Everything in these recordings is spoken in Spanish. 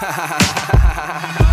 Ha ha ha ha ha ha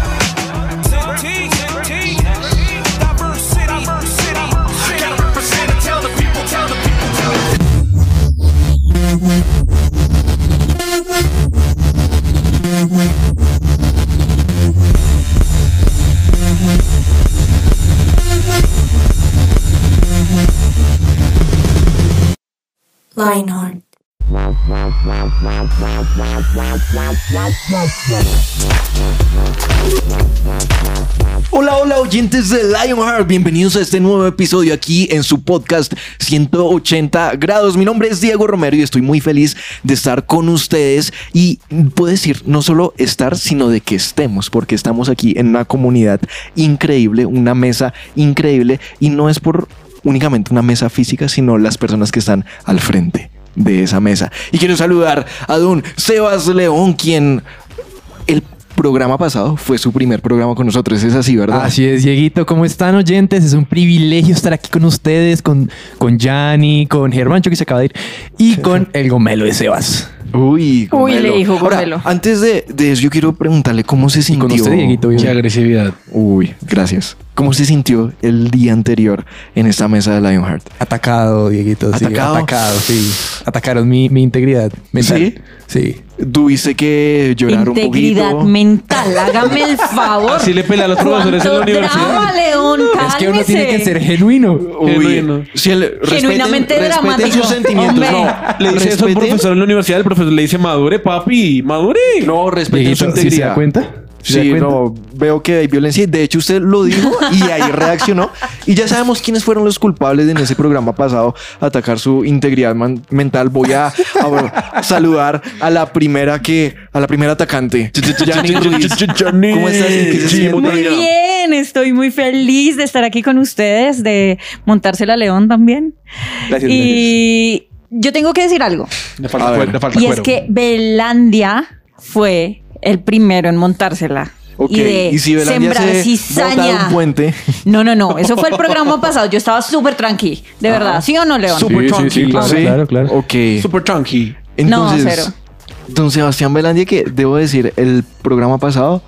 Hola, hola oyentes de Lionheart, bienvenidos a este nuevo episodio aquí en su podcast 180 grados. Mi nombre es Diego Romero y estoy muy feliz de estar con ustedes. Y puedo decir no solo estar, sino de que estemos, porque estamos aquí en una comunidad increíble, una mesa increíble. Y no es por únicamente una mesa física, sino las personas que están al frente de esa mesa. Y quiero saludar a don Sebas León, quien el programa pasado fue su primer programa con nosotros. Es así, ¿verdad? Así es, Dieguito. ¿Cómo están, oyentes? Es un privilegio estar aquí con ustedes, con, con Yanni, con Germancho, que se acaba de ir, y con el gomelo de Sebas. Uy, Uy, le dijo Ahora, Gomelo. antes de, de eso, yo quiero preguntarle cómo se Y sintió. con usted, Dieguito. bien. Qué agresividad. Uy, gracias. ¿Cómo se sintió el día anterior en esta mesa de Lionheart? Atacado, Dieguito. Sí, ¿Atacado? sí. Atacaron mi, mi integridad mental. Sí. ¿Tuviste que llorar un Integridad poquito? mental, hágame el favor. Así le pela a los profesores en la ¿Cuánto universidad. drama, León, Es que uno tiene que ser genuino. Uy, Genuino. si el- respeten- Genuinamente respeten dramático. sus sentimientos. Hombre. No, Le dice eso a un respeten- profesor en la universidad, el profesor le dice, madure, papi, madure. No, respeten su Dieguito, ¿sí se integridad. da cuenta? ¿Sí no, veo que hay violencia y de hecho usted lo dijo y ahí reaccionó y ya sabemos quiénes fueron los culpables en ese programa pasado a atacar su integridad man- mental. Voy a, a saludar a la primera que a la primera atacante. Ruiz. ¿Cómo estás? Muy bien, estoy muy feliz de estar aquí con ustedes, de montársela León también. Gracias, y yo tengo que decir algo. Le A falta, ver. cuero, le falta Y es que Belandia fue el primero en montársela. Ok, Y de y si sembrar se cizaña. un puente. No, no, no. Eso fue el programa pasado. Yo estaba súper tranqui. De verdad. ¿Sí o no, León? Súper Sí, sí, chunky. sí, claro, Sí. claro, claro. Ok. Super chunky. Entonces, No, cero. don Sebastián Belandia, que debo decir, el programa pasado,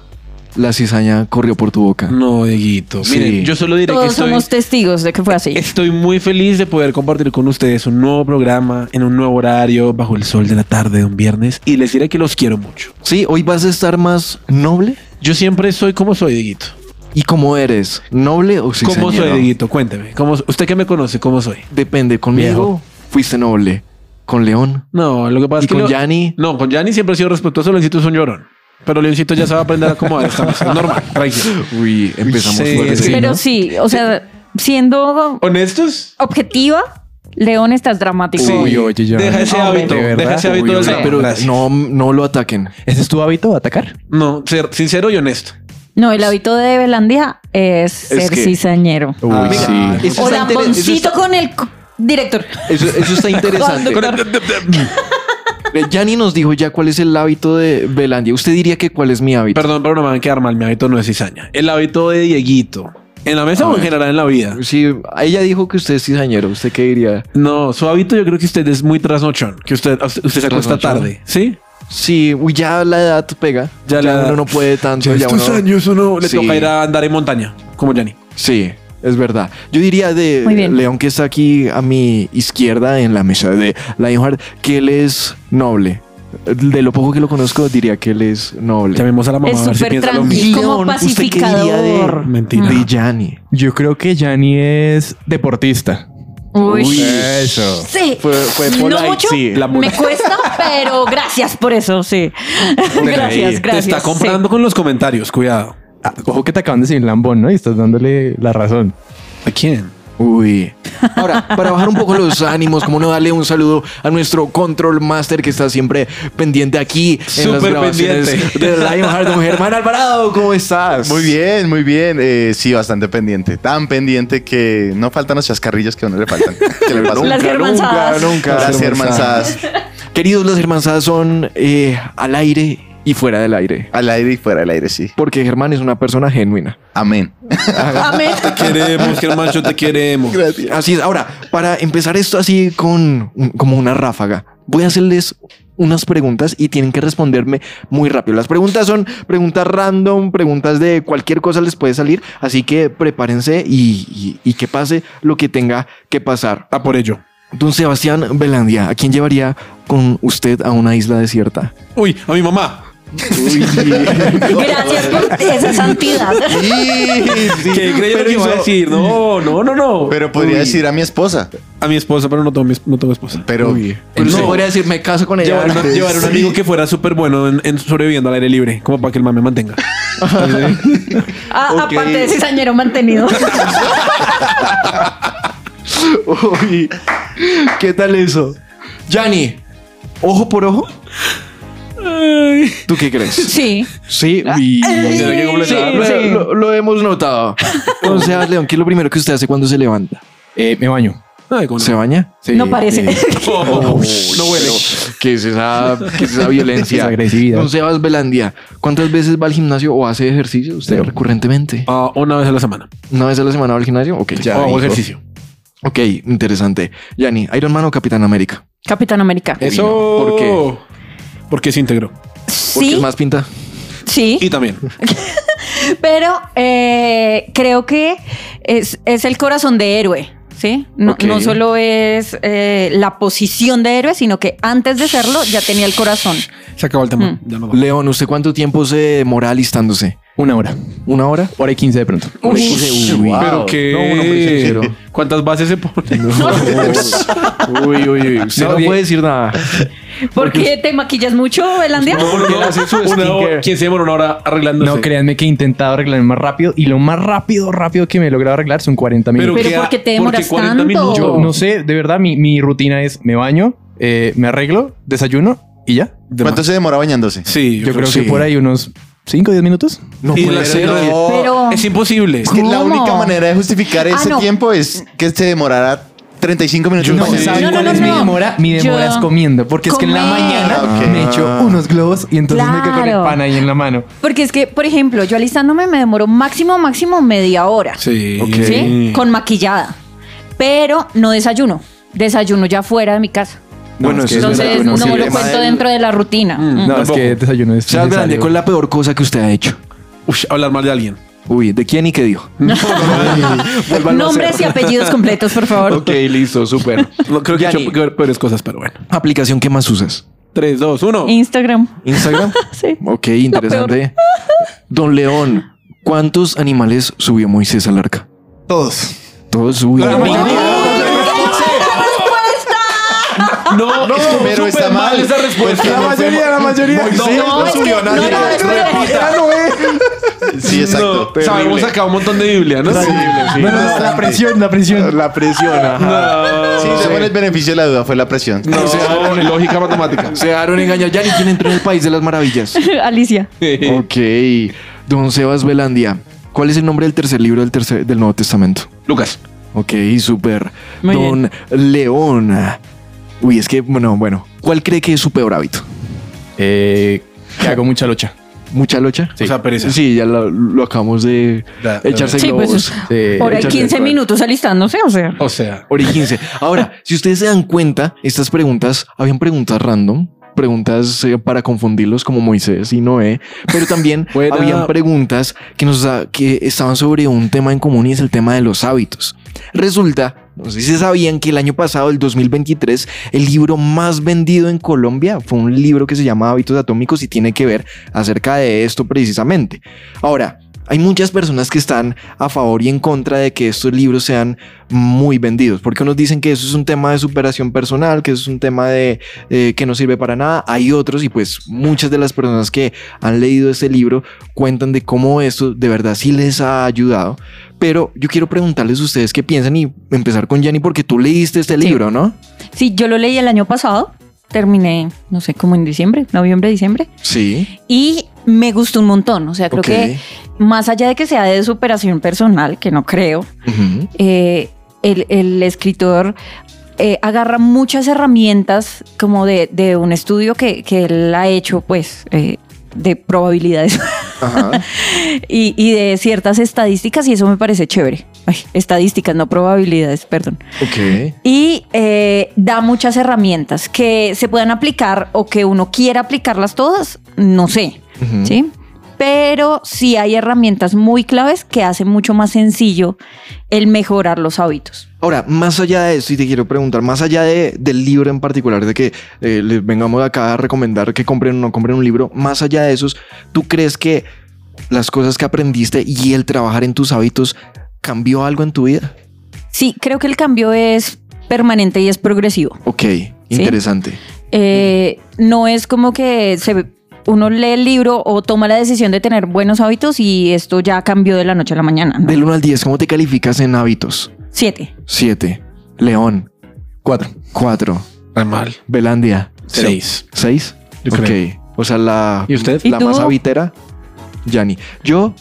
la cizaña corrió por tu boca. No, Dieguito. Sí. Miren, yo solo diré que Todos estoy, somos testigos de que fue así. estoy muy feliz de poder compartir con ustedes un nuevo programa en un nuevo horario bajo el sol de la tarde de un viernes y les diré que los quiero mucho. Sí, hoy vas a estar más noble. Yo siempre soy como soy, Dieguito. ¿Y cómo eres? ¿Noble o cizañero? ¿Cómo soy, Dieguito? Cuénteme. ¿Cómo, usted que me conoce, ¿cómo soy? Depende. Conmigo Viejo. fuiste noble. Con León. No, lo que pasa ¿Y es que... con lo- Yanni? No, con Yanni siempre he sido respetuoso. Es un llorón. Pero Leoncito ya sabe aprender a acomodar esta mesa. Es normal, tranquilo. Uy, empezamos Sí, fuerte. sí. Pero sí, o sea, siendo ¿Honestos? objetiva, León estás dramático. Sí. Uy, oye, ya. Deja ese Hombre. hábito. ¿De verdad? Deja ese Uy, hábito oye, del drama. pero Gracias. no, no lo ataquen. ¿Ese es tu hábito, atacar? No, ser sincero y honesto. No, el hábito de Belandia es ser que- cizañero. Uy, Ah, sí. eso O está inter- eso lamboncito está- con el director. Eso, eso está interesante. Eh, Yanni nos dijo ya cuál es el hábito de Belandia. ¿Usted diría que cuál es mi hábito? Perdón, pero no me van a quedar mal. Mi hábito no es cizaña. El hábito de Dieguito. ¿En la mesa A o en general en la vida? Sí, ella dijo que usted es cizañero. ¿Usted qué diría? No, su hábito yo creo que usted es muy trasnochón. Que usted, usted, usted se acuesta tarde. ¿Sí? Sí, uy, ya la edad pega. Ya, Ya la edad- uno no puede tanto. Ya estos uno- años uno le Sí. toca ir a andar en montaña. Como Yanni. Sí, es verdad. Yo diría de. León que está aquí a mi izquierda en la mesa de Lionheart que él es noble. De lo poco que lo conozco diría que él es noble. Llamemos a la mamá Es a ver si piensa lo tranquilo. mismo. como León, ¿usted qué diría pacificador. de, Mentira. de? Yo creo que Yanni es deportista. Uy. Uy, Eso. Sí. Fue- fue no mucho. sí. La me cuesta, pero gracias por eso, sí. gracias, Te gracias. está comprando con los comentarios. Cuidado. Ah, ojo que te acaban de decir lambón, ¿no? Y estás dándole la razón. ¿A quién? Uy. Ahora, para bajar un poco los ánimos, como no darle un saludo a nuestro control master que está siempre pendiente aquí en las Súper grabaciones pendiente. de Lionheart, don Germán Alvarado. ¿Cómo estás? Muy bien, muy bien. Eh, sí, bastante pendiente. Tan pendiente que no faltan los chascarrillos que a uno le faltan. ¿Qué le pasa? Las Nunca, germanzadas. nunca, nunca. Las germanzadas. Queridos, las hermanzadas son eh, al aire y fuera del aire. Al aire y fuera del aire, sí. Porque Germán es una persona genuina. Amén. Amén. Te queremos, Germancho, te queremos. Gracias. Así es. Ahora, para empezar esto así con como una ráfaga, voy a hacerles unas preguntas y tienen que responderme muy rápido. Las preguntas son preguntas random, preguntas de cualquier cosa les puede salir, así que prepárense y, y- y que pase lo que tenga que pasar. A por ello. Don Sebastián Belandia, ¿a quién llevaría con usted a una isla desierta? Uy, a mi mamá. Gracias por esa santidad. ¿Qué creyeron que iba a decir? No, no, no, no. Pero podría Uy. decir a mi esposa. a mi esposa, pero no tengo, mi- no tengo esposa. Pero Pero no. podría decir, me caso con ella. Llevar, una- un amigo que fuera súper bueno en, en sobreviviendo al aire libre, como para que el man me mantenga. Ah. Aparte de cizañero mantenido. Uy, ¿qué tal eso? Yanni, ojo por ojo. ¿Tú qué crees? Sí. Sí, que completar. Lo, sí. lo- lo hemos notado. Entonces, León, ¿qué es lo primero que usted hace cuando se levanta? Eh, me baño. Ay, ¿cómo no? ¿Se baña? Sí, No parece. Oh, no huele. ¿Qué es esa, qué es esa violencia? Esa agresividad. Don Sebas Belandia, ¿cuántas veces va al gimnasio o hace ejercicio usted recurrentemente? Ah, una vez a la semana. ¿Una vez a la semana va al gimnasio? Ok. Ya O ejercicio. Ok, interesante. Yanni, ¿Iron Man o Capitán América? Capitán América. Eso. ¿por qué? Porque se integró. Porque Sí, es más pinta. sí. Y también. Pero eh, creo que es, es el corazón de héroe, ¿sí? No, solo es eh, la posición de héroe, sino que antes de serlo ya tenía el corazón. Se acabó el tema. Mm. Ya no va. León, ¿usted cuánto tiempo se demora alistándose? Una hora. ¿Una hora? Hora y quince de pronto. Uy, uy, Pero wow. que. No, un hombre sincero. ¿Cuántas bases se ponen? Uy, uy, uy. Usted No, no, puede decir nada. ¿Por qué te maquillas mucho, Belandia? Porque él hace su hora- ¿Quién se demora una hora arreglándose? No, créanme que he intentado arreglarme más rápido y lo más rápido, rápido que me he logrado arreglar son 40 minutos. Pero ¿qué- ¿por qué te por demoras 40 tanto? minutos? Yo no sé, de verdad, mi, mi rutina es me baño, eh, me arreglo, desayuno y ya. ¿cuánto más. se demora bañándose? Sí, Yo, creo que por ahí unos 5 o 10 minutos. No Y puede la- ser. no, Pero- es imposible. Es que la ¿Cómo? única manera de justificar Ah, ese no. tiempo es que se demorara 35 minutos. No. ¿saben No, no, cuál no, es mi no. demora? Mi demora Yo- es comiendo, porque es que en la Comer. mañana Ok. me echo unos globos y entonces me quedo con el Claro. pan ahí en la mano. Porque es que, por ejemplo, yo alistándome me demoro máximo, máximo media hora. Sí. Ok. ¿sí? Con maquillada. Pero no desayuno. Desayuno ya fuera de mi casa. Bueno, es que es Entonces desayuno, no sí, lo cuento dentro de la rutina. Mm. No, es que desayuno es Belandia, necesario. ¿cuál es la peor cosa que usted ha hecho? Uy, hablar mal de alguien. Uy, ¿de quién y qué dijo? Nombres y apellidos completos, por favor. Ok, listo, súper. No, creo que he hecho peor- peores cosas, pero bueno. ¿Aplicación que más usas? 3, 2, 1. Instagram. ¿Instagram? Sí. Ok, interesante. Don León, ¿cuántos animales subió Moisés al arca? Todos. Todos subió. No, es que pero está mal. esa respuesta. No fue- la mayoría. Moisés No, no, no, no, Sí, exacto. No, sabemos acá un montón de Biblia, ¿no? No, no, no, la presión, la presión. La presión, ajá. No, Sí, según el beneficio de la duda fue la presión. no, lógica matemática. Se dejaron engañar. Ya ni quién entró en el país de las maravillas. Alicia. Ok. Don Sebas Belandia, ¿cuál es el nombre del tercer libro del, tercer, del Nuevo Testamento? Lucas. Ok, súper. Muy Don León. Uy, es que, bueno, bueno. ¿Cuál cree que es su peor hábito? Eh, que hago mucha lucha. ¿Mucha locha? O sea, pereza. Sí, ya lo, lo acabamos de echarse Sí, pues, globos. Sí. Por ahí échale 15 cuál. minutos alistándose, o sea. O sea. Hora y 15. Ahora, si ustedes se dan cuenta, estas preguntas, habían preguntas random, preguntas eh, para confundirlos como Moisés y Noé, pero también Buena. habían preguntas que nos que estaban sobre un tema en común y es el tema de los hábitos. Resulta, no sé si sabían que el año pasado, el 2023, el libro más vendido en Colombia fue un libro que se llama Hábitos Atómicos y tiene que ver acerca de esto precisamente. Ahora, hay muchas personas que están a favor y en contra de que estos libros sean muy vendidos, porque unos dicen que eso es un tema de superación personal, que eso es un tema de eh, que no sirve para nada. Hay otros y pues muchas de las personas que han leído este libro cuentan de cómo esto de verdad sí les ha ayudado. Pero yo quiero preguntarles a ustedes qué piensan y empezar con Jenny porque tú leíste este libro, ¿no? Sí, yo lo leí el año pasado. Terminé, no sé, como en diciembre, noviembre, diciembre. Sí. Y me gustó un montón. O sea, creo que más allá de que sea de superación personal, que no creo, eh, el, el escritor eh, agarra muchas herramientas como de, de un estudio que, que él ha hecho, pues, eh, de probabilidades Ajá. y, y de ciertas estadísticas y eso me parece chévere. ay, estadísticas, no probabilidades, perdón. Y eh, da muchas herramientas que se puedan aplicar o que uno quiera aplicarlas todas, no sé, ¿sí? Pero sí hay herramientas muy claves que hacen mucho más sencillo el mejorar los hábitos. Ahora, más allá de eso, y te quiero preguntar, más allá de- del libro en particular, de que eh, les vengamos acá a recomendar que compren o no compren un libro, más allá de esos, ¿tú crees que las cosas que aprendiste y el trabajar en tus hábitos cambió algo en tu vida? Sí, creo que el cambio es permanente y es progresivo. Ok, interesante. Eh, no es como que se, uno lee el libro o toma la decisión de tener buenos hábitos y esto ya cambió de la noche a la mañana. ¿no? Del 1 al 10, ¿cómo te calificas en hábitos? Siete. 7. León. Cuatro. 4. Está mal. Belandia. Seis. 6. Yo Ok. creo. O sea, la, ¿Y usted? ¿Y la tú? más habitera, Yanni. Yo,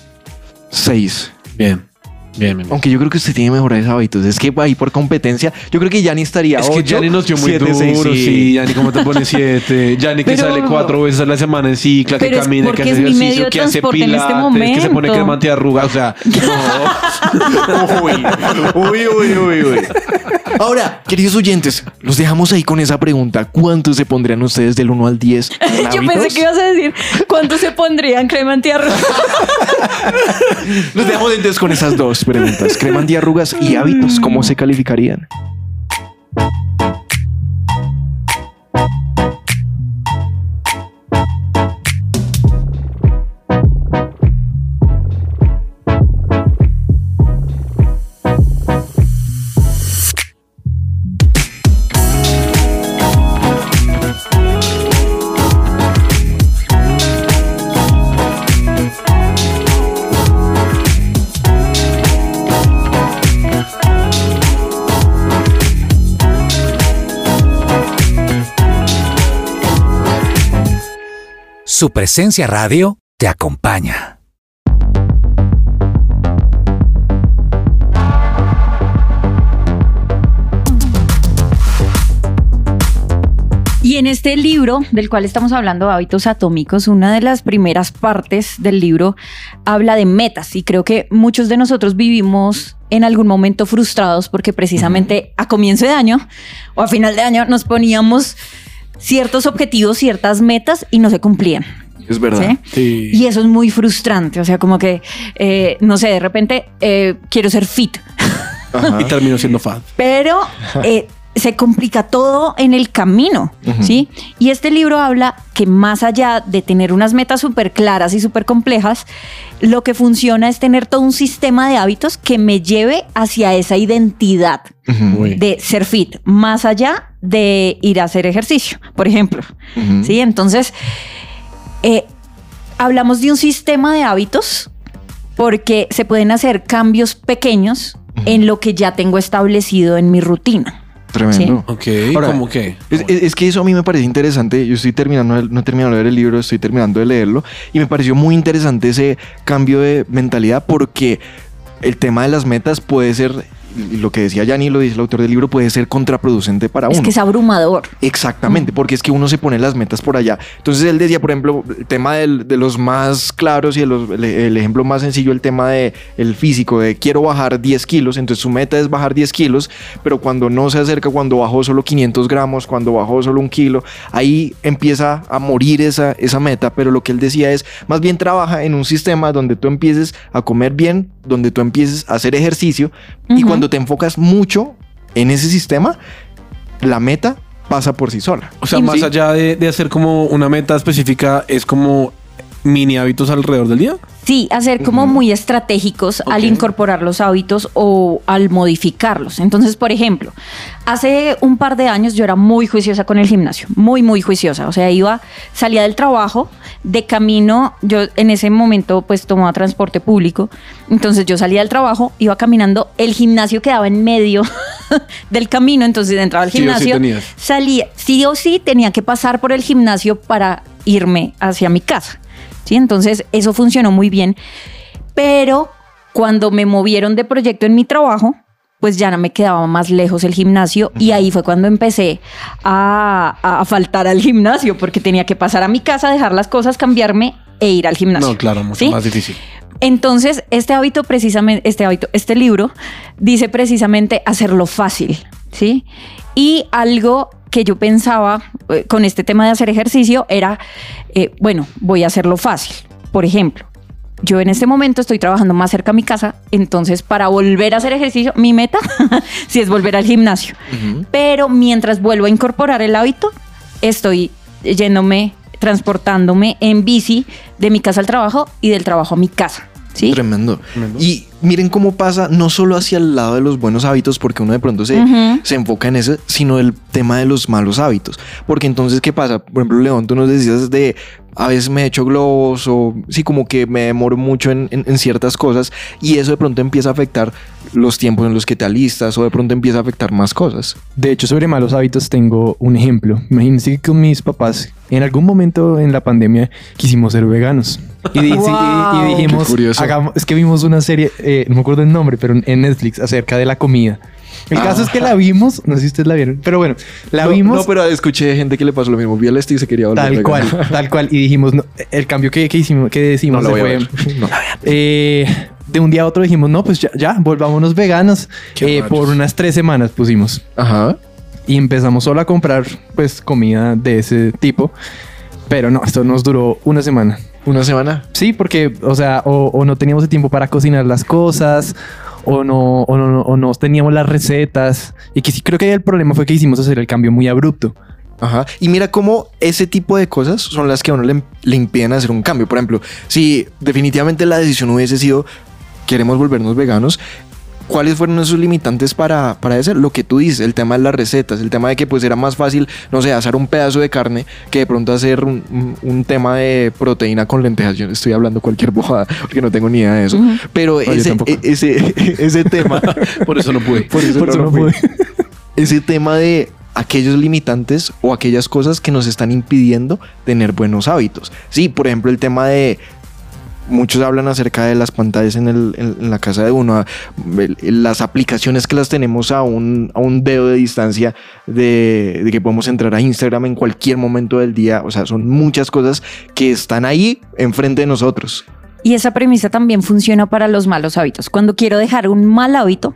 6. Bien. Bien, bien. bien. Aunque yo creo que usted tiene mejores hábitos. Es que ahí por competencia, yo creo que Yanni estaría Es que Yanni nos dio muy siete, duro, seis, sí. Yanni, ¿cómo te pone siete? Yanni que sale cuatro veces a la semana en cicla, que camina, que hace es mi medio ejercicio, que hace este pilates, que se pone crema antiarruga. O sea, no. uy, uy, uy, uy, uy. Ahora, queridos oyentes, los dejamos ahí con esa pregunta. ¿Cuánto se pondrían ustedes del 1 al 10? en Yo pensé que ibas a decir cuánto se pondrían crema antiarrugas. Los dejamos entonces con esas dos preguntas. Crema antiarrugas y hábitos, ¿cómo se calificarían? Su presencia radio te acompaña. Y en este libro, del cual estamos hablando, Hábitos Atómicos, una de las primeras partes del libro habla de metas y creo que muchos de nosotros vivimos en algún momento frustrados porque precisamente a comienzo de año o a final de año nos poníamos ciertos objetivos, ciertas metas y no se cumplían. Es verdad. ¿sí? Y eso es muy frustrante, o sea, como que, eh, no sé, de repente eh, quiero ser fit, Ajá. y terminó siendo fat. pero eh, se complica todo en el camino, ¿sí? Y este libro habla que más allá de tener unas metas súper claras y súper complejas, lo que funciona es tener todo un sistema de hábitos que me lleve hacia esa identidad de ser fit, más allá de ir a hacer ejercicio, por ejemplo. ¿Sí? Entonces, eh, hablamos de un sistema de hábitos porque se pueden hacer cambios pequeños en lo que ya tengo establecido en mi rutina. Tremendo. Ok, Ahora, ¿cómo qué? Es, es- es que eso a mí me parece interesante. Yo estoy terminando, no he terminado de leer el libro, estoy terminando de leerlo y me pareció muy interesante ese cambio de mentalidad porque el tema de las metas puede ser, lo que decía Yanni, lo dice el autor del libro, puede ser contraproducente para Es uno. que es abrumador. Exactamente, porque es que uno se pone las metas por allá. Entonces él decía, por ejemplo, el tema del- de los más claros y de los- el, el ejemplo más sencillo, el tema de el físico, de quiero bajar 10 kilos, entonces su meta es bajar 10 kilos, pero cuando no se acerca, cuando bajó solo 500 gramos, cuando bajó solo un kilo, ahí empieza a morir esa, esa meta, pero lo que él decía es, más bien trabaja en un sistema donde tú empieces a comer bien, donde tú empieces a hacer ejercicio, y Ujú. Cuando te enfocas mucho en ese sistema, la meta pasa por sí sola. O sea, Sí. más allá de, de hacer como una meta específica, es como mini hábitos alrededor del día. Sí, hacer como muy estratégicos al incorporar los hábitos o al modificarlos. Entonces, por ejemplo, hace un par de años yo era muy juiciosa con el gimnasio, muy, muy juiciosa. O sea, iba, salía del trabajo, de camino, yo en ese momento pues tomaba transporte público. Entonces yo salía del trabajo, iba caminando, el gimnasio quedaba en medio del camino, entonces entraba al Sí sí gimnasio, tenías. salía, sí o sí tenía que pasar por el gimnasio para irme hacia mi casa. ¿Sí? Entonces eso funcionó muy bien. Pero cuando me movieron de proyecto en mi trabajo, pues ya no me quedaba más lejos el gimnasio y ahí fue cuando empecé a, a faltar al gimnasio porque tenía que pasar a mi casa, dejar las cosas, cambiarme e ir al gimnasio. No, claro, mucho ¿sí? más difícil. Entonces, este hábito precisamente, este hábito, este libro dice precisamente hacerlo fácil, ¿sí? Y algo que yo pensaba eh, con este tema de hacer ejercicio era, eh, bueno, voy a hacerlo fácil. Por ejemplo, yo en este momento estoy trabajando más cerca a mi casa, entonces para volver a hacer ejercicio, mi meta sí es volver al gimnasio. Pero mientras vuelvo a incorporar el hábito, estoy yéndome, transportándome en bici de mi casa al trabajo y del trabajo a mi casa. ¿Sí? Tremendo. Y miren cómo pasa no solo hacia el lado de los buenos hábitos, porque uno de pronto se, se enfoca en eso, sino el tema de los malos hábitos. Porque entonces, ¿qué pasa? Por ejemplo, León, tú nos decías de a veces me echo globos o sí, como que me demoro mucho en, en- en ciertas cosas y eso de pronto empieza a afectar los tiempos en los que te alistas o de pronto empieza a afectar más cosas. De hecho, sobre malos hábitos tengo un ejemplo. Imagínense que con mis papás, en algún momento en la pandemia, quisimos ser veganos. Y, di- sí, y- y dijimos, hagamos- es que vimos una serie, eh, no me acuerdo el nombre, pero en Netflix, acerca de la comida. El caso es que la vimos, no sé si ustedes la vieron, pero bueno, la no, vimos No, pero escuché gente que le pasó lo mismo. Vi el este y se quería volver tal cual, tal cual. Y dijimos, no, el cambio que, que hicimos, que No decimos lo voy a fue, ver. No. eh, de un día a otro dijimos, no, pues ya, ya volvámonos veganos. Eh, por unas tres semanas pusimos Ajá. y empezamos solo a comprar pues comida de ese tipo. Pero no, esto nos duró una semana. Una semana. Sí, porque, o sea, o, o no teníamos el tiempo para cocinar las cosas, o no, o no, o no teníamos las recetas. Y que sí, creo que el problema fue que hicimos hacer el cambio muy abrupto. Ajá. Y mira cómo ese tipo de cosas son las que a uno le, le impiden hacer un cambio. Por ejemplo, si definitivamente la decisión hubiese sido queremos volvernos veganos, ¿cuáles fueron esos limitantes para, para eso? Lo que tú dices, el tema de las recetas, el tema de que pues era más fácil, no sé, hacer un pedazo de carne que de pronto hacer un, un- un tema de proteína con lentejas. Yo estoy hablando cualquier bojada porque no tengo ni idea de eso. Pero ese, e- ese, ese tema... Por eso no pude. Por eso, Por no eso pude. Ese tema de aquellos limitantes o aquellas cosas que nos están impidiendo tener buenos hábitos. Sí, por ejemplo, el tema de muchos hablan acerca de las pantallas en, el- en- en la casa de uno, a- el- las aplicaciones que las tenemos a un, a un dedo de distancia de, de que podemos entrar a Instagram en cualquier momento del día. O sea, son muchas cosas que están ahí enfrente de nosotros. Y esa premisa también funciona para los malos hábitos. Cuando quiero dejar un mal hábito,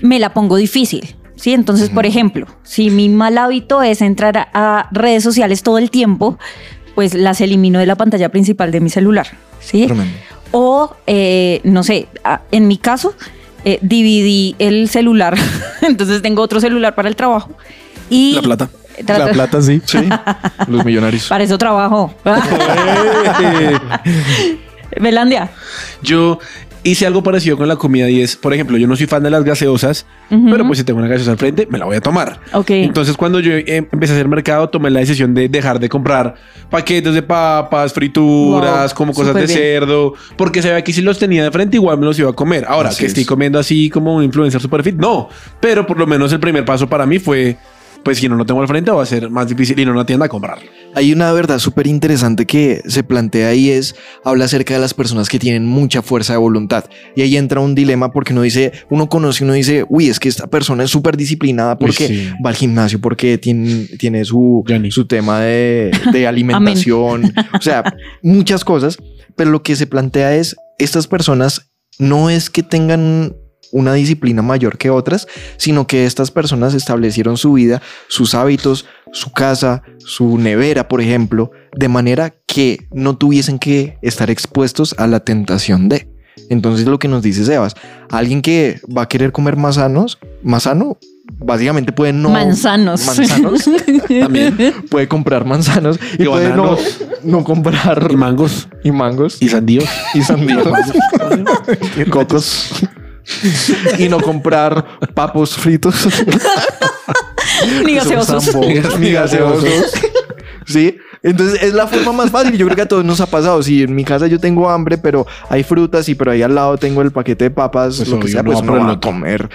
me la pongo difícil. ¿sí? Entonces, por ejemplo, si mi mal hábito es entrar a, a redes sociales todo el tiempo, pues las elimino de la pantalla principal de mi celular. ¿sí? Tremendo. O, eh, no sé, en mi caso, eh, dividí el celular. Entonces tengo otro celular para el trabajo. Y La plata. Trato- La plata sí. Sí, los millonarios. Para eso trabajo. Belandia. Yo hice algo parecido con la comida y es, por ejemplo, yo no soy fan de las gaseosas, pero pues si tengo una gaseosa al frente, me la voy a tomar. Ok. Entonces, cuando yo eh, empecé a hacer mercado, tomé la decisión de dejar de comprar paquetes de papas, frituras, Wow, como cosas de bien. cerdo, porque sabía que si los tenía de frente, igual me los iba a comer. Ahora, Así que es. estoy comiendo así como un influencer super fit, no. Pero por lo menos el primer paso para mí fue, pues si no lo tengo al frente, va a ser más difícil ir a una tienda a comprar. Hay una verdad súper interesante que se plantea ahí es, habla acerca de las personas que tienen mucha fuerza de voluntad. Y ahí entra un dilema porque uno dice, uno conoce, uno dice, uy, es que esta persona es súper disciplinada porque sí. va al gimnasio, porque tiene, tiene su, Johnny. su tema de, de alimentación, o sea, muchas cosas. Pero lo que se plantea es, estas personas no es que tengan una disciplina mayor que otras, sino que estas personas establecieron su vida, sus hábitos, su casa, su nevera, por ejemplo, de manera que no tuviesen que estar expuestos a la tentación de. Entonces lo que nos dice Sebas, alguien que va a querer comer más sanos, más sano, básicamente puede no Manzanos. manzanos, También. puede comprar manzanos y, Y puede no, bananos. no comprar Y mangos. y mangos Y sandíos. y sandías, cocos y no comprar papos fritos Ni gaseosos. ni gaseosos. Sí, entonces es la forma más fácil. Yo creo que a todos nos ha pasado. Si en mi casa yo tengo hambre, pero hay frutas y pero ahí al lado tengo el paquete de papas, Pues lo que sea, pues va no por el va a comer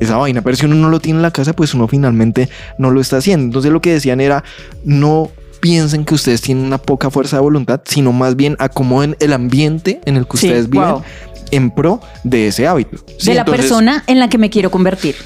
esa vaina. Pero si uno no lo tiene en la casa, pues uno finalmente no lo está haciendo. Entonces lo que decían era no piensen que ustedes tienen una poca fuerza de voluntad, sino más bien acomoden el ambiente en el que Sí, ustedes viven wow. En pro de ese hábito. Sí, de la entonces- persona en la que me quiero convertir.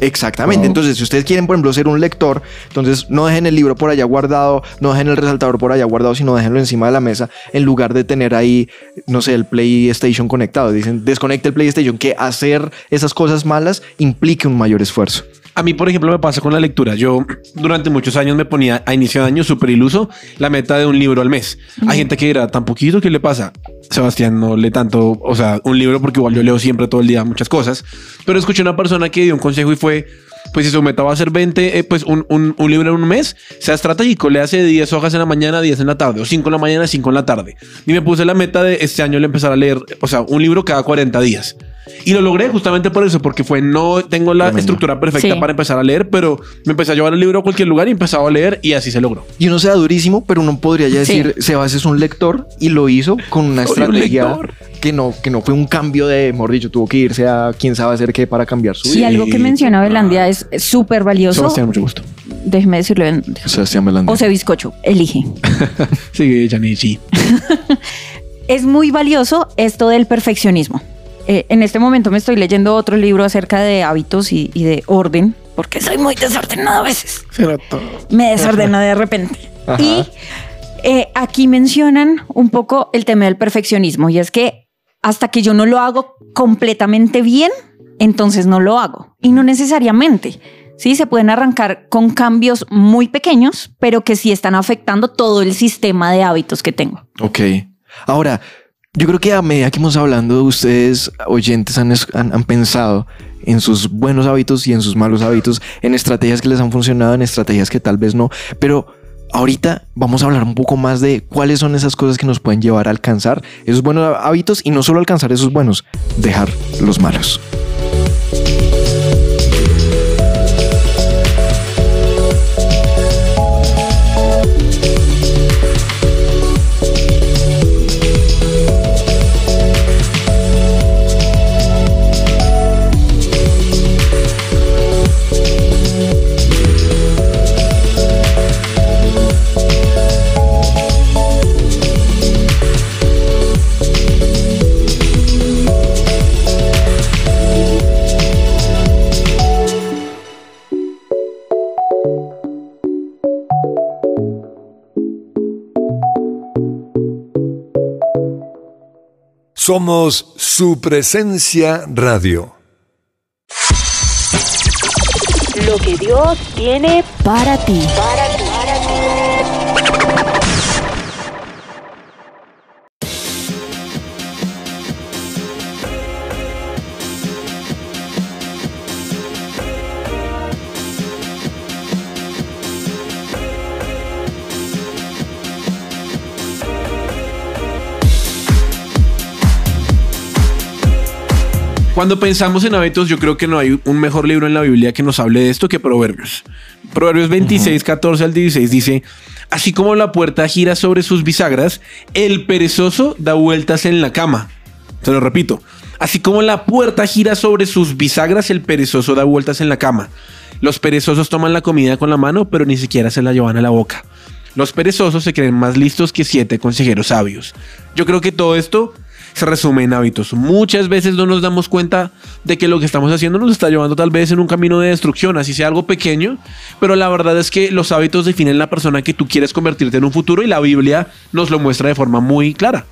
Exactamente. Entonces, si ustedes quieren, por ejemplo, ser un lector, entonces no dejen el libro por allá guardado, no dejen el resaltador por allá guardado, sino déjenlo encima de la mesa en lugar de tener ahí, no sé, el PlayStation conectado. Dicen, desconecte el PlayStation, que hacer esas cosas malas implique un mayor esfuerzo. A mí, por ejemplo, me pasa con la lectura. Yo durante muchos años me ponía a inicio de año súper iluso la meta de un libro al mes. Hay gente que dirá, tan poquito, ¿qué le pasa? Sebastián no lee tanto, o sea, un libro porque igual yo leo siempre todo el día muchas cosas. Pero escuché una persona que dio un consejo y fue, pues si su meta va a ser 20, eh, pues un, un, un libro en un mes, sea estratégico, le hace 10 hojas en la mañana, 10 en la tarde, o 5 en la mañana, 5 en la tarde. Y me puse la meta de este año le empezar a leer, o sea, un libro cada 40 días. Y lo logré justamente por eso, porque fue no tengo la estructura perfecta Sí. para empezar a leer, pero me empecé a llevar el libro a cualquier lugar y empezaba a leer y así se logró. Y uno sea durísimo, pero uno podría ya Sí. decir, Sebas es un lector y lo hizo con una Soy estrategia que no, que no fue un cambio de, mejor dicho, tuvo que irse a quién sabe hacer qué para cambiar su Y vida. algo que menciona Belandia es súper valioso. Sebastián, mucho gusto. Déjeme decirle, Sebastián Melandés. o sea, bizcocho, elige. Sigue, Janichi. Es muy valioso esto del perfeccionismo. Eh, en este momento me estoy leyendo otro libro acerca de hábitos y, y de orden, porque soy muy desordenada a veces. Me desordeno de repente. Ajá. Y eh, aquí mencionan un poco el tema del perfeccionismo, y es que hasta que yo no lo hago completamente bien, entonces no lo hago. Y no necesariamente. Sí, se pueden arrancar con cambios muy pequeños, pero que sí están afectando todo el sistema de hábitos que tengo. Ok. Ahora, yo creo que a medida que hemos hablando, ustedes, oyentes, han, han- han pensado en sus buenos hábitos y en sus malos hábitos, en estrategias que les han funcionado, en estrategias que tal vez no. Pero ahorita vamos a hablar un poco más de cuáles son esas cosas que nos pueden llevar a alcanzar esos buenos hábitos y no solo alcanzar esos buenos, dejar los malos. Somos su presencia radio. Lo que Dios tiene Para ti. Cuando pensamos en hábitos, yo creo que no hay un mejor libro en la Biblia que nos hable de esto que Proverbios. Proverbios 26, 14 al 16 dice, así como la puerta gira sobre sus bisagras, el perezoso da vueltas en la cama. Se lo repito, así como la puerta gira sobre sus bisagras, el perezoso da vueltas en la cama. Los perezosos toman la comida con la mano, pero ni siquiera se la llevan a la boca. Los perezosos se creen más listos que siete consejeros sabios. Yo creo que todo esto se resume en hábitos. Muchas veces no nos damos cuenta de que lo que estamos haciendo nos está llevando tal vez en un camino de destrucción, así sea algo pequeño, pero la verdad es que los hábitos definen la persona que tú quieres convertirte en un futuro y la Biblia nos lo muestra de forma muy clara.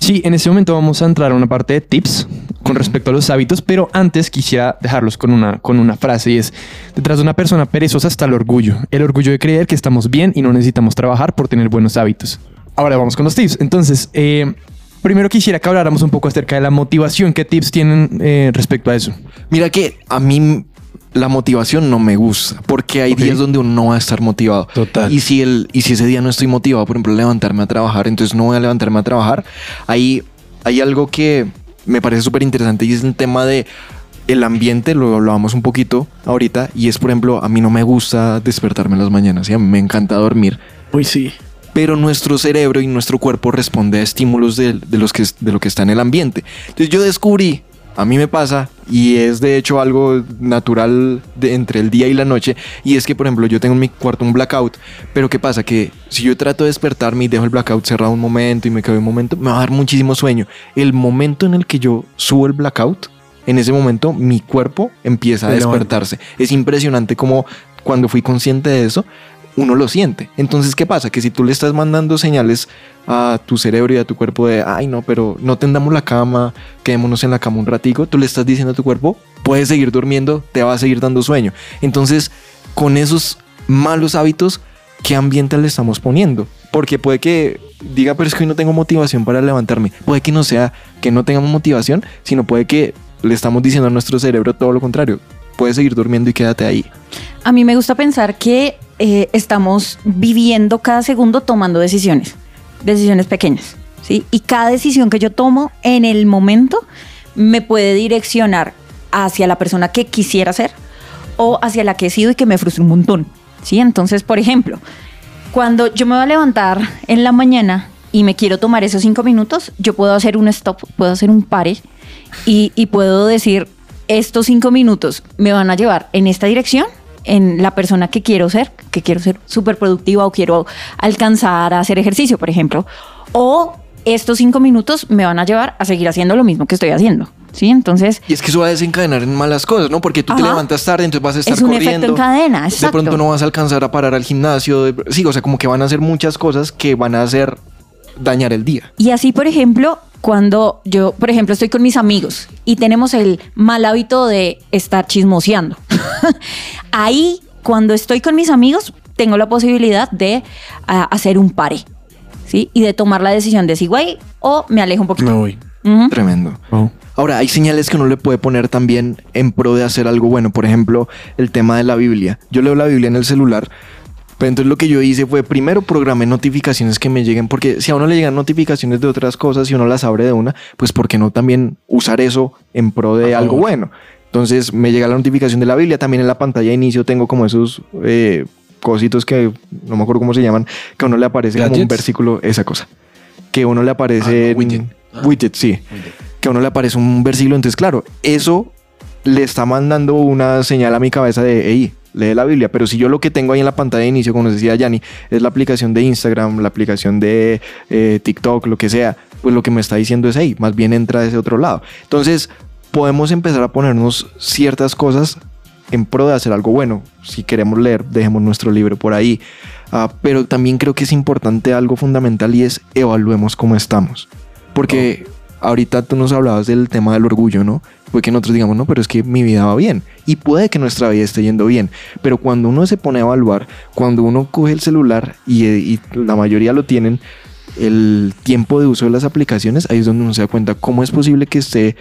Sí, en este momento vamos a entrar a una parte de tips con respecto a los hábitos, pero antes quisiera dejarlos con una, con una frase y es, detrás de una persona perezosa está el orgullo, el orgullo de creer que estamos bien y no necesitamos trabajar por tener buenos hábitos. Ahora vamos con los tips. Entonces, eh, primero quisiera que habláramos un poco acerca de la motivación. ¿Qué tips tienen eh, respecto a eso? Mira que a mí la motivación no me gusta porque hay Ok. días donde uno no va a estar motivado. Total. Y si, el, y si ese día no estoy motivado, por ejemplo, a levantarme a trabajar, entonces no voy a levantarme a trabajar. Ahí hay algo que me parece súper interesante y es el tema de el ambiente, lo hablábamos un poquito ahorita, y es, por ejemplo, a mí no me gusta despertarme en las mañanas, y a mí me encanta dormir Uy, sí. Pero nuestro cerebro y nuestro cuerpo responde a estímulos de, de los que, de lo que está en el ambiente. Entonces yo descubrí, a mí me pasa, y es de hecho algo natural de entre el día y la noche, y es que por ejemplo yo tengo en mi cuarto un blackout, pero ¿qué pasa? Que si yo trato de despertarme y dejo el blackout cerrado un momento y me quedo un momento, me va a dar muchísimo sueño. El momento en el que yo subo el blackout, en ese momento mi cuerpo empieza a despertarse. Es impresionante como cuando fui consciente de eso, uno lo siente. Entonces, ¿qué pasa? Que si tú le estás mandando señales a tu cerebro y a tu cuerpo de, ay, no, pero no tendamos la cama, quedémonos en la cama un ratico, tú le estás diciendo a tu cuerpo, puedes seguir durmiendo, te va a seguir dando sueño. Entonces, con esos malos hábitos, ¿qué ambiente le estamos poniendo? Porque puede que diga, pero es que hoy no tengo motivación para levantarme. Puede que no sea que no tengamos motivación, sino puede que le estamos diciendo a nuestro cerebro todo lo contrario. Puedes seguir durmiendo y quédate ahí. A mí me gusta pensar que eh, estamos viviendo cada segundo tomando decisiones, decisiones pequeñas, ¿sí? Y cada decisión que yo tomo en el momento me puede direccionar hacia la persona que quisiera ser o hacia la que he sido y que me frustra un montón, ¿sí? Entonces, por ejemplo, cuando yo me voy a levantar en la mañana y me quiero tomar esos cinco minutos, yo puedo hacer un stop, puedo hacer un pare y, y puedo decir, estos cinco minutos me van a llevar en esta dirección, en la persona que quiero ser, que quiero ser súper productiva o quiero alcanzar a hacer ejercicio, por ejemplo. O estos cinco minutos me van a llevar a seguir haciendo lo mismo que estoy haciendo. ¿Sí? Entonces, Y es que eso va a desencadenar en malas cosas, ¿no? Porque tú te levantas tarde, entonces vas a estar es un corriendo. efecto en cadena. de pronto no vas a alcanzar a parar al gimnasio. sí, o sea, como que van a hacer muchas cosas que van a hacer dañar el día. Y así, por ejemplo, cuando yo, por ejemplo, estoy con mis amigos y tenemos el mal hábito de estar chismoseando. Ahí, cuando estoy con mis amigos, tengo la posibilidad de ah, hacer un pare, ¿sí? Y de tomar la decisión de si güey o me alejo un poquito. Me voy. Tremendo. Oh. Ahora, hay señales que uno le puede poner también en pro de hacer algo bueno. Por ejemplo, el tema de la Biblia. Yo leo la Biblia en el celular. Pero entonces lo que yo hice fue primero programé notificaciones que me lleguen, porque si a uno le llegan notificaciones de otras cosas y uno las abre de una, pues ¿por qué no también usar eso en pro de algo bueno? Entonces me llega la notificación de la Biblia, también en la pantalla de inicio tengo como esos eh, cositos que no me acuerdo cómo se llaman, que a uno le aparece como un Gadgets. versículo, esa cosa, que a uno le aparece Ah, no, widget. widget, sí que a uno le aparece un versículo. Entonces, claro, eso le está mandando una señal a mi cabeza de, hey, lee la Biblia. Pero si yo lo que tengo ahí en la pantalla de inicio, como nos decía Yanni, es la aplicación de Instagram, la aplicación de eh, TikTok, lo que sea, pues lo que me está diciendo es, hey, más bien entra de ese otro lado. Entonces, podemos empezar a ponernos ciertas cosas en pro de hacer algo bueno. Si queremos leer, dejemos nuestro libro por ahí. Ah, pero también creo que es importante algo fundamental y es evaluemos cómo estamos. Porque ahorita tú nos hablabas del tema del orgullo, ¿no? Fue que nosotros digamos, no, pero es que mi vida va bien. Y puede que nuestra vida esté yendo bien. Pero cuando uno se pone a evaluar, cuando uno coge el celular y, y la mayoría lo tienen, el tiempo de uso de las aplicaciones, ahí es donde uno se da cuenta cómo es posible que esté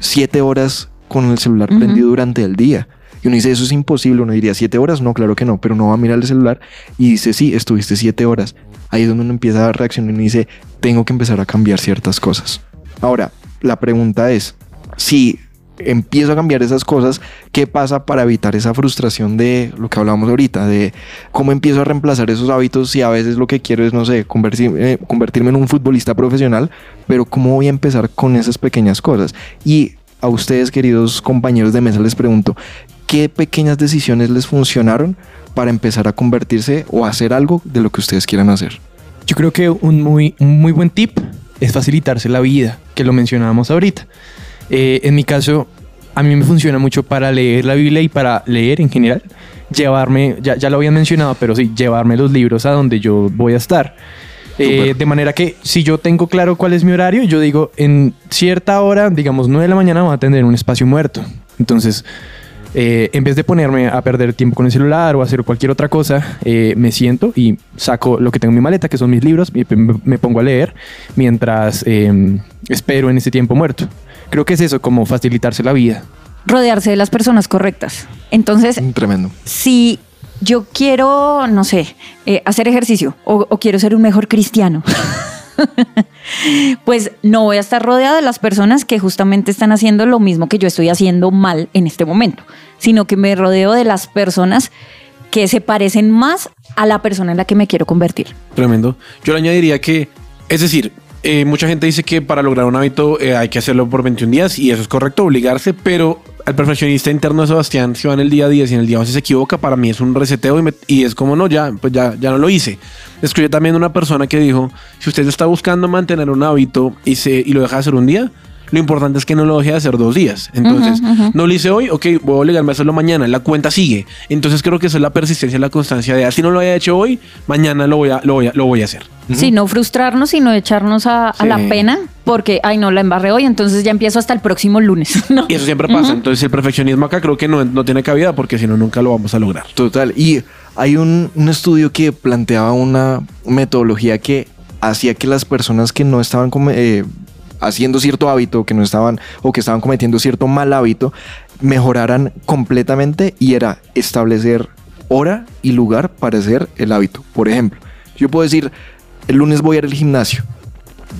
siete horas con el celular prendido durante el día. Y uno dice, eso es imposible. Uno diría, ¿siete horas? No, claro que no. Pero uno va a mirar el celular y dice, sí, estuviste siete horas. Ahí es donde uno empieza a reaccionar y dice, tengo que empezar a cambiar ciertas cosas. Ahora, la pregunta es, si empiezo a cambiar esas cosas, ¿qué pasa para evitar esa frustración de lo que hablábamos ahorita? De cómo empiezo a reemplazar esos hábitos si a veces lo que quiero es, no sé, convertirme, convertirme en un futbolista profesional, pero ¿cómo voy a empezar con esas pequeñas cosas? Y a ustedes, queridos compañeros de mesa, les pregunto, ¿qué pequeñas decisiones les funcionaron para empezar a convertirse o hacer algo de lo que ustedes quieran hacer? Yo creo que un muy, un muy buen tip es facilitarse la vida, que lo mencionábamos ahorita. Eh, en mi caso, a mí me funciona mucho para leer la Biblia y para leer en general. Llevarme, ya, ya lo habían mencionado, pero sí, llevarme los libros a donde yo voy a estar. Eh, de manera que si yo tengo claro cuál es mi horario, yo digo, en cierta hora, digamos 9 de la mañana, voy a tener un espacio muerto. Entonces, eh, en vez de ponerme a perder tiempo con el celular o hacer cualquier otra cosa, eh, me siento y saco lo que tengo en mi maleta, que son mis libros, y me, me pongo a leer mientras eh, espero en ese tiempo muerto. Creo que es eso, como facilitarse la vida. Rodearse de las personas correctas. Entonces, Tremendo. si yo quiero, no sé, eh, hacer ejercicio o, o quiero ser un mejor cristiano, pues no voy a estar rodeada de las personas que justamente están haciendo lo mismo que yo estoy haciendo mal en este momento, sino que me rodeo de las personas que se parecen más a la persona en la que me quiero convertir. Tremendo. Yo le añadiría que, es decir, eh, mucha gente dice que para lograr un hábito eh, hay que hacerlo por 21 días y eso es correcto, obligarse, pero al perfeccionista interno de Sebastián, si va en el día 10 y en el día 11 se equivoca, para mí es un reseteo y, me- y es como, no, ya, pues ya, ya no lo hice. Escuché también una persona que dijo, si usted está buscando mantener un hábito y, se, y lo deja de hacer un día, Lo importante es que no lo deje de hacer dos días. Entonces, no lo hice hoy, ok, voy a obligarme a hacerlo mañana. La cuenta sigue. Entonces, creo que eso es la persistencia y la constancia de, así no lo haya hecho hoy, mañana lo voy a, lo voy a, lo voy a hacer. Sí, no frustrarnos, sino echarnos a, a la pena, porque, ay, no, la embarré hoy, entonces ya empiezo hasta el próximo lunes. ¿no? Y eso siempre pasa. Entonces, el perfeccionismo acá creo que no, no tiene cabida porque si no, nunca lo vamos a lograr. Total. Y hay un, un estudio que planteaba una metodología que hacía que las personas que no estaban eh, haciendo cierto hábito, que no estaban o que estaban cometiendo cierto mal hábito, mejoraran completamente y era establecer hora y lugar para hacer el hábito. Por ejemplo, yo puedo decir, el lunes voy a ir al gimnasio.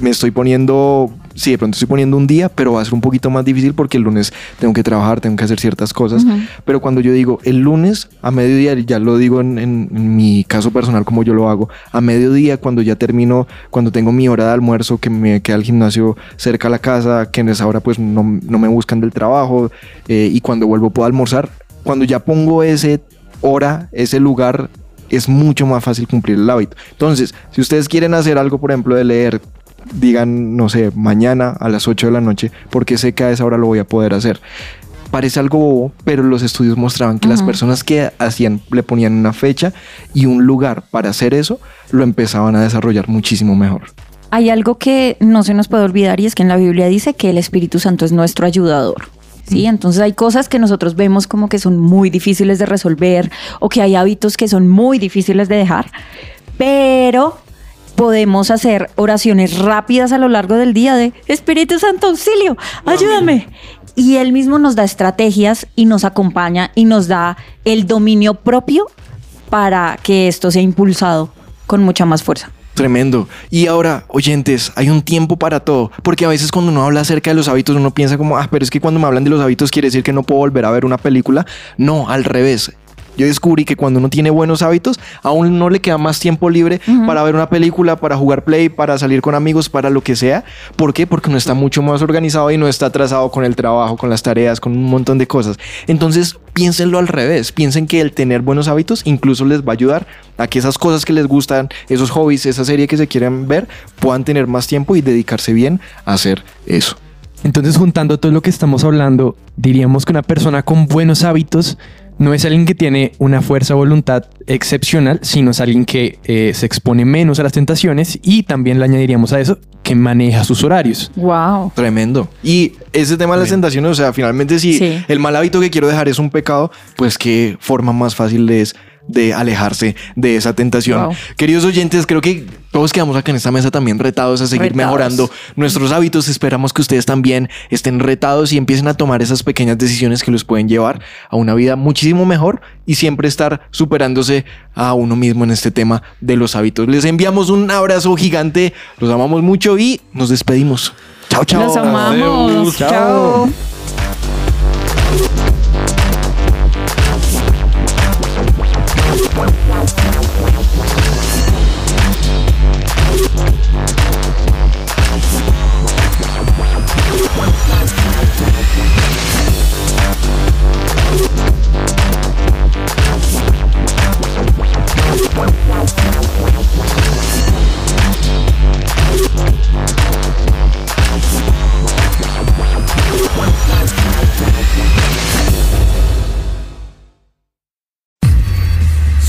Me estoy poniendo, sí, de pronto estoy poniendo un día, pero va a ser un poquito más difícil porque el lunes tengo que trabajar, tengo que hacer ciertas cosas. Pero cuando yo digo el lunes a mediodía, ya lo digo en, en- en mi caso personal como yo lo hago, a mediodía cuando ya termino, cuando tengo mi hora de almuerzo, que me queda el gimnasio cerca a la casa, que en esa hora pues no, no me buscan del trabajo eh, y cuando vuelvo puedo almorzar, cuando ya pongo ese hora, ese lugar, es mucho más fácil cumplir el hábito. Entonces, si ustedes quieren hacer algo, por ejemplo, de leer, digan, no sé, mañana a las 8 de la noche, porque sé que a esa hora lo voy a poder hacer. Parece algo bobo, pero los estudios mostraban que las personas que hacían, le ponían una fecha y un lugar para hacer eso, lo empezaban a desarrollar muchísimo mejor. Hay algo que no se nos puede olvidar y es que en la Biblia dice que el Espíritu Santo es nuestro ayudador. ¿sí? Entonces hay cosas que nosotros vemos como que son muy difíciles de resolver o que hay hábitos que son muy difíciles de dejar, pero podemos hacer oraciones rápidas a lo largo del día de Espíritu Santo, auxilio, ayúdame. Y él mismo nos da estrategias y nos acompaña y nos da el dominio propio para que esto sea impulsado con mucha más fuerza. Tremendo. Y ahora, oyentes, hay un tiempo para todo. Porque a veces cuando uno habla acerca de los hábitos, uno piensa como, ah, pero es que cuando me hablan de los hábitos quiere decir que no puedo volver a ver una película. No, al revés. Yo descubrí que cuando uno tiene buenos hábitos, aún no le queda más tiempo libre para ver una película, para jugar play, para salir con amigos, para lo que sea. ¿Por qué? Porque uno está mucho más organizado y no está atrasado con el trabajo, con las tareas, con un montón de cosas. Entonces, piénsenlo al revés. Piensen que el tener buenos hábitos incluso les va a ayudar a que esas cosas que les gustan, esos hobbies, esa serie que se quieren ver, puedan tener más tiempo y dedicarse bien a hacer eso. Entonces, juntando todo lo que estamos hablando, diríamos que una persona con buenos hábitos no es alguien que tiene una fuerza de voluntad excepcional, sino es alguien que eh, se expone menos a las tentaciones y también le añadiríamos a eso que maneja sus horarios. Wow. Tremendo. Y ese tema de las tentaciones, o sea, finalmente si Sí. el mal hábito que quiero dejar es un pecado, pues qué forma más fácil es de alejarse de esa tentación. Wow. Queridos oyentes, creo que todos quedamos acá en esta mesa también retados a seguir Retados. mejorando nuestros hábitos. Esperamos que ustedes también estén retados y empiecen a tomar esas pequeñas decisiones que los pueden llevar a una vida muchísimo mejor y siempre estar superándose a uno mismo en este tema de los hábitos. Les enviamos un abrazo gigante, los amamos mucho y nos despedimos. Chao, chao. Los amamos. Adiós. Chao.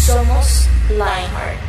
Somos Lionheart.